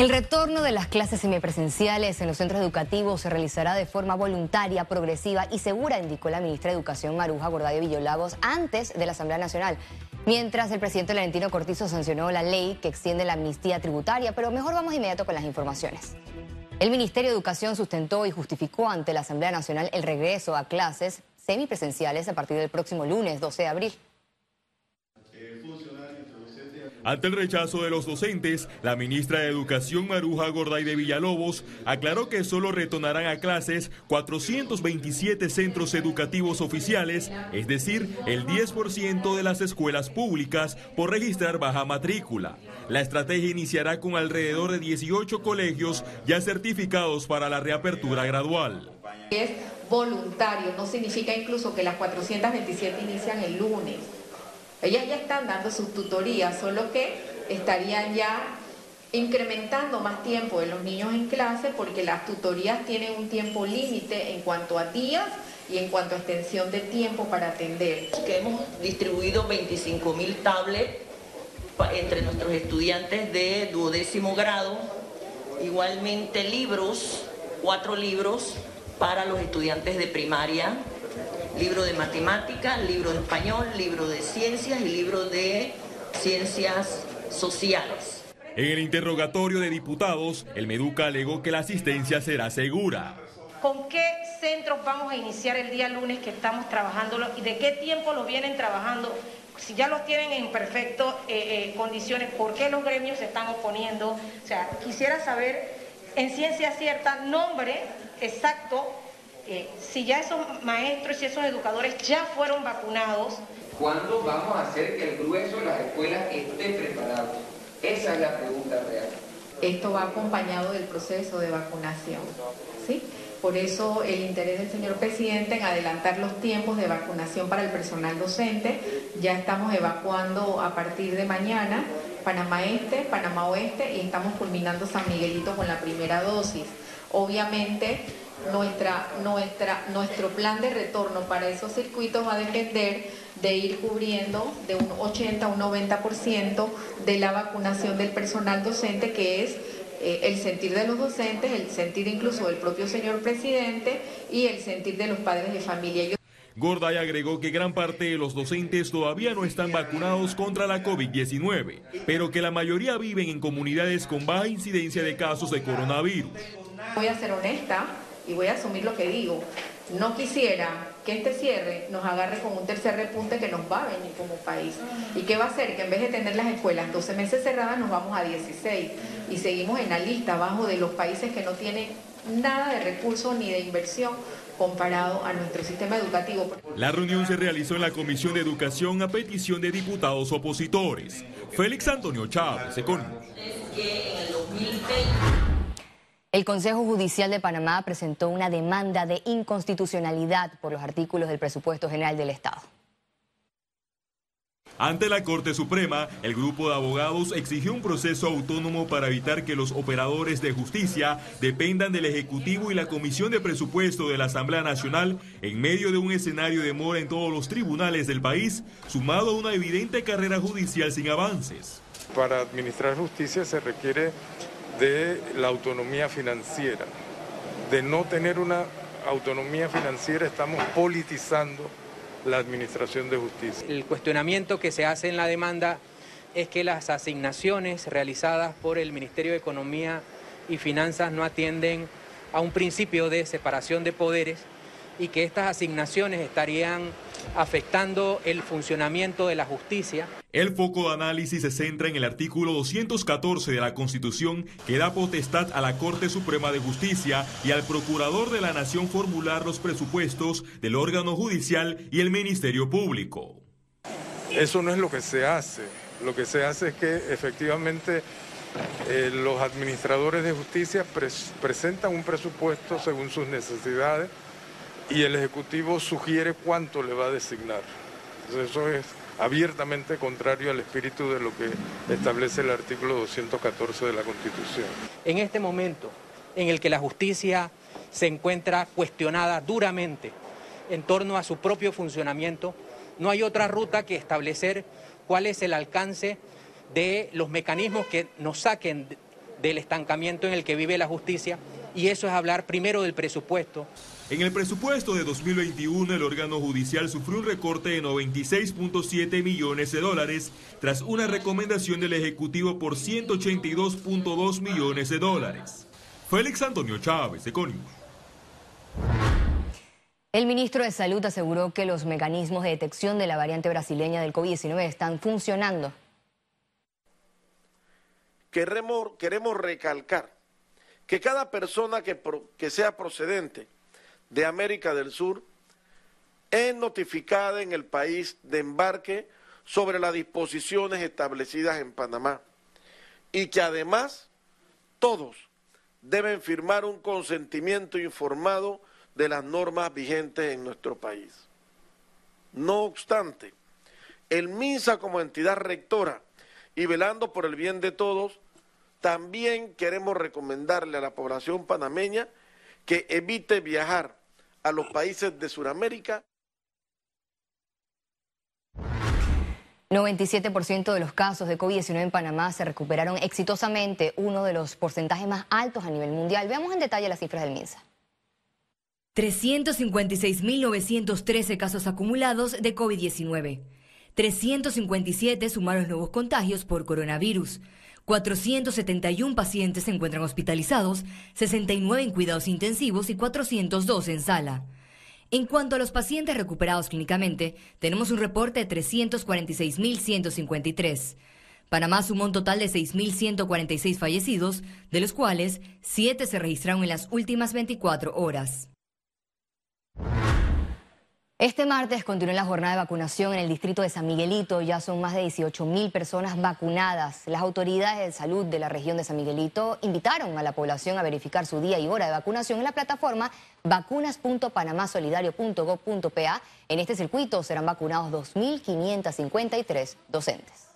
El retorno de las clases semipresenciales en los centros educativos se realizará de forma voluntaria, progresiva y segura, indicó la ministra de Educación Maruja Gordadio Villolagos antes de la Asamblea Nacional. Mientras el presidente Valentino Cortizo sancionó la ley que extiende la amnistía tributaria, pero mejor vamos de inmediato con las informaciones. El Ministerio de Educación sustentó y justificó ante la Asamblea Nacional el regreso a clases semipresenciales a partir del próximo lunes 12 de abril. Ante el rechazo de los docentes, la ministra de Educación Maruja Gorday de Villalobos aclaró que solo retornarán a clases 427 centros educativos oficiales, es decir, el 10% de las escuelas públicas por registrar baja matrícula. La estrategia iniciará con alrededor de 18 colegios ya certificados para la reapertura gradual. Es voluntario, no significa incluso que las 427 inician el lunes. Ellas ya están dando sus tutorías, solo que estarían ya incrementando más tiempo de los niños en clase porque las tutorías tienen un tiempo límite en cuanto a días y en cuanto a extensión de tiempo para atender. Hemos distribuido 25 mil tablets entre nuestros estudiantes de duodécimo grado, igualmente libros, cuatro libros para los estudiantes de primaria libro de matemática, libro de español, libro de ciencias y libro de ciencias sociales. En el interrogatorio de diputados, el Meduca alegó que la asistencia será segura. ¿Con qué centros vamos a iniciar el día lunes que estamos trabajando y de qué tiempo lo vienen trabajando? Si ya los tienen en perfectas eh, eh, condiciones, ¿por qué los gremios se están oponiendo? O sea, quisiera saber en ciencia cierta nombre exacto si ya esos maestros y esos educadores ya fueron vacunados. ¿Cuándo vamos a hacer que el grueso de las escuelas esté preparado? Esa es la pregunta real. Esto va acompañado del proceso de vacunación. ¿sí? Por eso el interés del señor presidente en adelantar los tiempos de vacunación para el personal docente. Ya estamos evacuando a partir de mañana Panamá Este, Panamá Oeste y estamos culminando San Miguelito con la primera dosis. Obviamente nuestra, nuestra, nuestro plan de retorno para esos circuitos va a depender de ir cubriendo de un 80 a un 90% de la vacunación del personal docente, que es eh, el sentir de los docentes, el sentir incluso del propio señor presidente y el sentir de los padres de familia. Gorday agregó que gran parte de los docentes todavía no están vacunados contra la COVID-19, pero que la mayoría viven en comunidades con baja incidencia de casos de coronavirus. Voy a ser honesta, y voy a asumir lo que digo, no quisiera que este cierre nos agarre con un tercer repunte que nos va a venir como país. ¿Y qué va a hacer? Que en vez de tener las escuelas 12 meses cerradas, nos vamos a 16 y seguimos en la lista abajo de los países que no tienen nada de recursos ni de inversión comparado a nuestro sistema educativo. La reunión se realizó en la Comisión de Educación a petición de diputados opositores. Félix Antonio Chávez, Econ. El Consejo Judicial de Panamá presentó una demanda de inconstitucionalidad por los artículos del presupuesto general del Estado. Ante la Corte Suprema, el grupo de abogados exigió un proceso autónomo para evitar que los operadores de justicia dependan del Ejecutivo y la Comisión de Presupuesto de la Asamblea Nacional en medio de un escenario de mora en todos los tribunales del país, sumado a una evidente carrera judicial sin avances. Para administrar justicia se requiere de la autonomía financiera. De no tener una autonomía financiera estamos politizando la administración de justicia. El cuestionamiento que se hace en la demanda es que las asignaciones realizadas por el Ministerio de Economía y Finanzas no atienden a un principio de separación de poderes y que estas asignaciones estarían afectando el funcionamiento de la justicia. El foco de análisis se centra en el artículo 214 de la Constitución que da potestad a la Corte Suprema de Justicia y al Procurador de la Nación formular los presupuestos del órgano judicial y el Ministerio Público. Eso no es lo que se hace. Lo que se hace es que efectivamente eh, los administradores de justicia presentan un presupuesto según sus necesidades y el Ejecutivo sugiere cuánto le va a designar. eso es abiertamente contrario al espíritu de lo que establece el artículo 214 de la Constitución. En este momento en el que la justicia se encuentra cuestionada duramente en torno a su propio funcionamiento, no hay otra ruta que establecer cuál es el alcance de los mecanismos que nos saquen del estancamiento en el que vive la justicia y eso es hablar primero del presupuesto. En el presupuesto de 2021, el órgano judicial sufrió un recorte de 96.7 millones de dólares tras una recomendación del Ejecutivo por 182.2 millones de dólares. Félix Antonio Chávez, Econius. El ministro de Salud aseguró que los mecanismos de detección de la variante brasileña del COVID-19 están funcionando. Queremos, queremos recalcar que cada persona que, sea procedente de América del Sur es notificada en el país de embarque sobre las disposiciones establecidas en Panamá y que además todos deben firmar un consentimiento informado de las normas vigentes en nuestro país. No obstante, el MINSA como entidad rectora y velando por el bien de todos, también queremos recomendarle a la población panameña que evite viajar a los países de Sudamérica. 97% de los casos de COVID-19 en Panamá se recuperaron exitosamente, uno de los porcentajes más altos a nivel mundial. Veamos en detalle las cifras del MINSA. 356.913 casos acumulados de COVID-19. 357 sumaron nuevos contagios por coronavirus. 471 pacientes se encuentran hospitalizados, 69 en cuidados intensivos y 402 en sala. En cuanto a los pacientes recuperados clínicamente, tenemos un reporte de 346.153. Panamá sumó un total de 6.146 fallecidos, de los cuales 7 se registraron en las últimas 24 horas. Este martes continúa la jornada de vacunación en el distrito de San Miguelito. Ya son más de 18 mil personas vacunadas. Las autoridades de salud de la región de San Miguelito invitaron a la población a verificar su día y hora de vacunación en la plataforma vacunas.panamasolidario.gov.pa. En este circuito serán vacunados 2.553 docentes.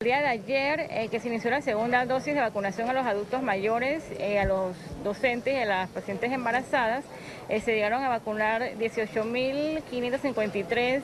El día de ayer eh, que se inició la segunda dosis de vacunación a los adultos mayores, eh, a los docentes y a las pacientes embarazadas, eh, se llegaron a vacunar 18.553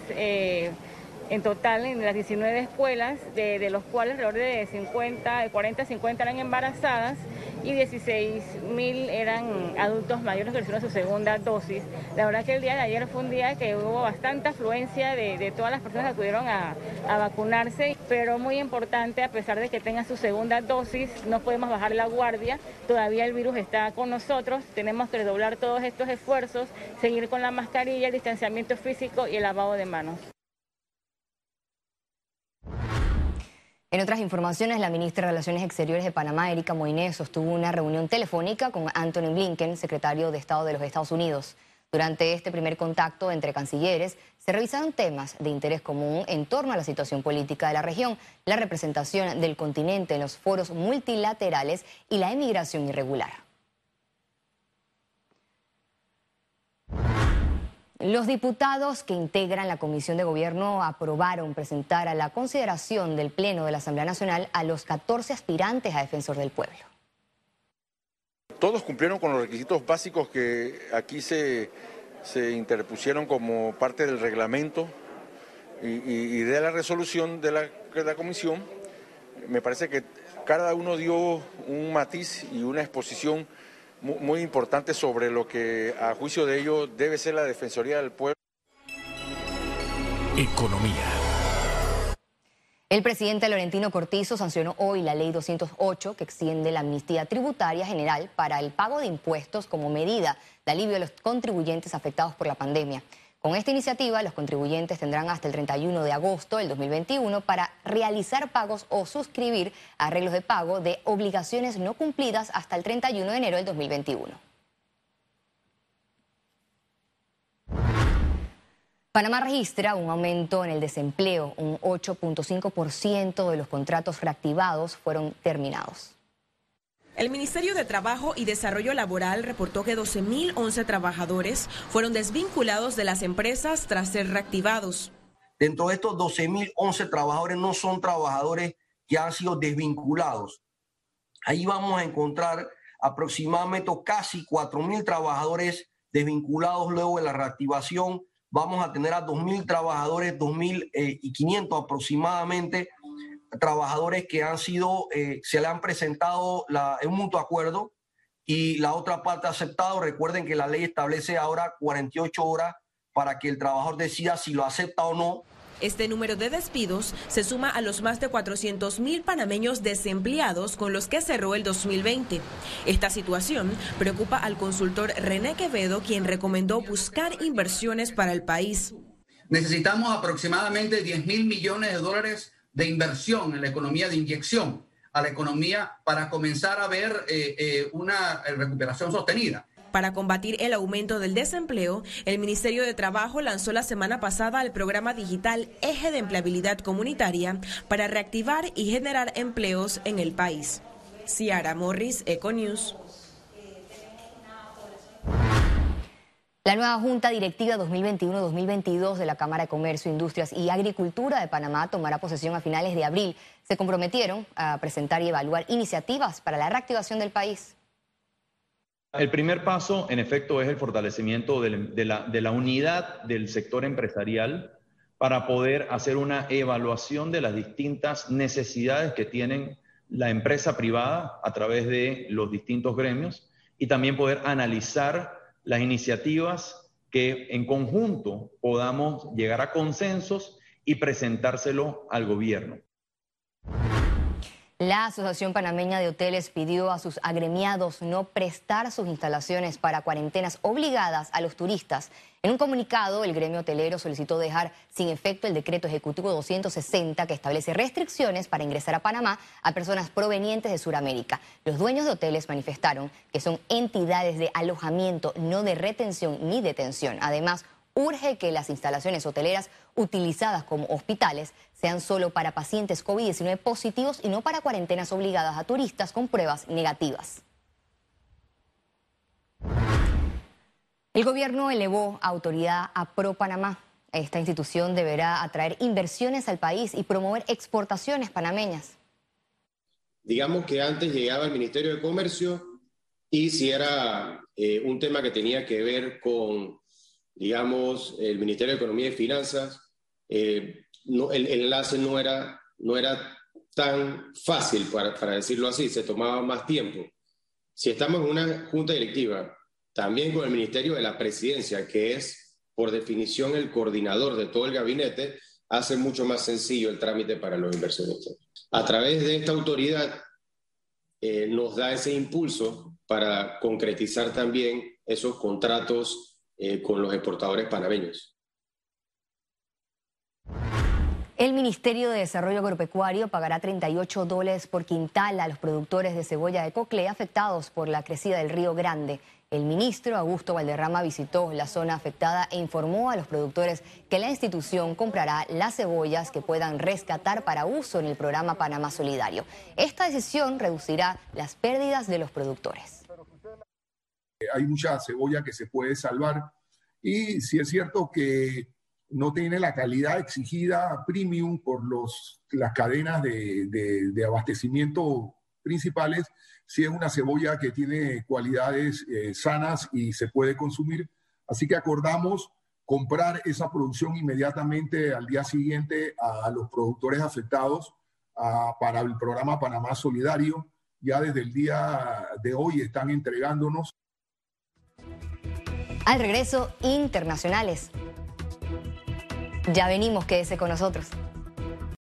en total en las 19 escuelas, de, los cuales alrededor de 50, de 40 a 50 eran embarazadas y 16 mil eran adultos mayores que recibieron su segunda dosis. La verdad que el día de ayer fue un día que hubo bastante afluencia de, todas las personas que acudieron a, a, vacunarse, pero muy importante, a pesar de que tengan su segunda dosis, no podemos bajar la guardia, todavía el virus está con nosotros, tenemos que redoblar todos estos esfuerzos, seguir con la mascarilla, el distanciamiento físico y el lavado de manos. En otras informaciones, la ministra de Relaciones Exteriores de Panamá, Erika Moines, sostuvo una reunión telefónica con Anthony Blinken, secretario de Estado de los Estados Unidos. Durante este primer contacto entre cancilleres, se revisaron temas de interés común en torno a la situación política de la región, la representación del continente en los foros multilaterales y la emigración irregular. Los diputados que integran la Comisión de Gobierno aprobaron presentar a la consideración del Pleno de la Asamblea Nacional a los 14 aspirantes a defensor del pueblo. Todos cumplieron con los requisitos básicos que aquí se, interpusieron como parte del reglamento y, de la resolución de la, de la comisión. Me parece que cada uno dio un matiz y una exposición muy importante sobre lo que a juicio de ello debe ser la Defensoría del Pueblo. Economía. El presidente Laurentino Cortizo sancionó hoy la ley 208 que extiende la amnistía tributaria general para el pago de impuestos como medida de alivio a los contribuyentes afectados por la pandemia. Con esta iniciativa, los contribuyentes tendrán hasta el 31 de agosto del 2021 para realizar pagos o suscribir arreglos de pago de obligaciones no cumplidas hasta el 31 de enero del 2021. Panamá registra un aumento en el desempleo, un 8.5% de los contratos reactivados fueron terminados. El Ministerio de Trabajo y Desarrollo Laboral reportó que 12.011 trabajadores fueron desvinculados de las empresas tras ser reactivados. Dentro de estos 12.011 trabajadores no son trabajadores que han sido desvinculados. Ahí vamos a encontrar aproximadamente casi 4.000 trabajadores desvinculados luego de la reactivación. Vamos a tener a 2.000 trabajadores, 2.500 aproximadamente trabajadores que han sido, eh, se le han presentado la, un mutuo acuerdo y la otra parte ha aceptado. Recuerden que la ley establece ahora 48 horas para que el trabajador decida si lo acepta o no. Este número de despidos se suma a los más de 400 mil panameños desempleados con los que cerró el 2020. Esta situación preocupa al consultor René Quevedo, quien recomendó buscar inversiones para el país. Necesitamos aproximadamente 10 mil millones de dólares de inversión en la economía de inyección a la economía para comenzar a ver eh, eh, una recuperación sostenida. Para combatir el aumento del desempleo, el Ministerio de Trabajo lanzó la semana pasada el programa digital Eje de Empleabilidad Comunitaria para reactivar y generar empleos en el país. Ciara Morris, Econews. La nueva Junta Directiva 2021-2022 de la Cámara de Comercio, Industrias y Agricultura de Panamá tomará posesión a finales de abril. Se comprometieron a presentar y evaluar iniciativas para la reactivación del país. El primer paso, en efecto, es el fortalecimiento de la, unidad del sector empresarial para poder hacer una evaluación de las distintas necesidades que tienen la empresa privada a través de los distintos gremios y también poder analizar las iniciativas que en conjunto podamos llegar a consensos y presentárselo al gobierno. La Asociación Panameña de Hoteles pidió a sus agremiados no prestar sus instalaciones para cuarentenas obligadas a los turistas. En un comunicado, el gremio hotelero solicitó dejar sin efecto el decreto ejecutivo 260 que establece restricciones para ingresar a Panamá a personas provenientes de Sudamérica. Los dueños de hoteles manifestaron que son entidades de alojamiento, no de retención ni detención. Además, urge que las instalaciones hoteleras utilizadas como hospitales sean solo para pacientes COVID-19 positivos y no para cuarentenas obligadas a turistas con pruebas negativas. El gobierno elevó autoridad a Pro Panamá. Esta institución deberá atraer inversiones al país y promover exportaciones panameñas. Digamos que antes llegaba el Ministerio de Comercio y si era eh, un tema que tenía que ver con digamos, el Ministerio de Economía y Finanzas, eh, el, enlace no era, no era tan fácil, para, para, decirlo así, se tomaba más tiempo. Si estamos en una junta directiva, también con el Ministerio de la Presidencia, que es por definición el coordinador de todo el gabinete, hace mucho más sencillo el trámite para los inversionistas. A través de esta autoridad eh, nos da ese impulso para concretizar también esos contratos eh, con los exportadores panameños. El Ministerio de Desarrollo Agropecuario pagará 38 dólares por quintal a los productores de cebolla de coclea afectados por la crecida del río Grande. El ministro Augusto Valderrama visitó la zona afectada e informó a los productores que la institución comprará las cebollas que puedan rescatar para uso en el programa Panamá Solidario. Esta decisión reducirá las pérdidas de los productores hay mucha cebolla que se puede salvar. Y si es cierto que no tiene la calidad exigida premium por los, las cadenas de, abastecimiento principales, si es una cebolla que tiene cualidades eh, sanas y se puede consumir. Así que acordamos comprar esa producción inmediatamente al día siguiente a, los productores afectados para el programa Panamá Solidario. Ya desde el día de hoy están entregándonos al regreso, internacionales. Ya venimos, quédese con nosotros.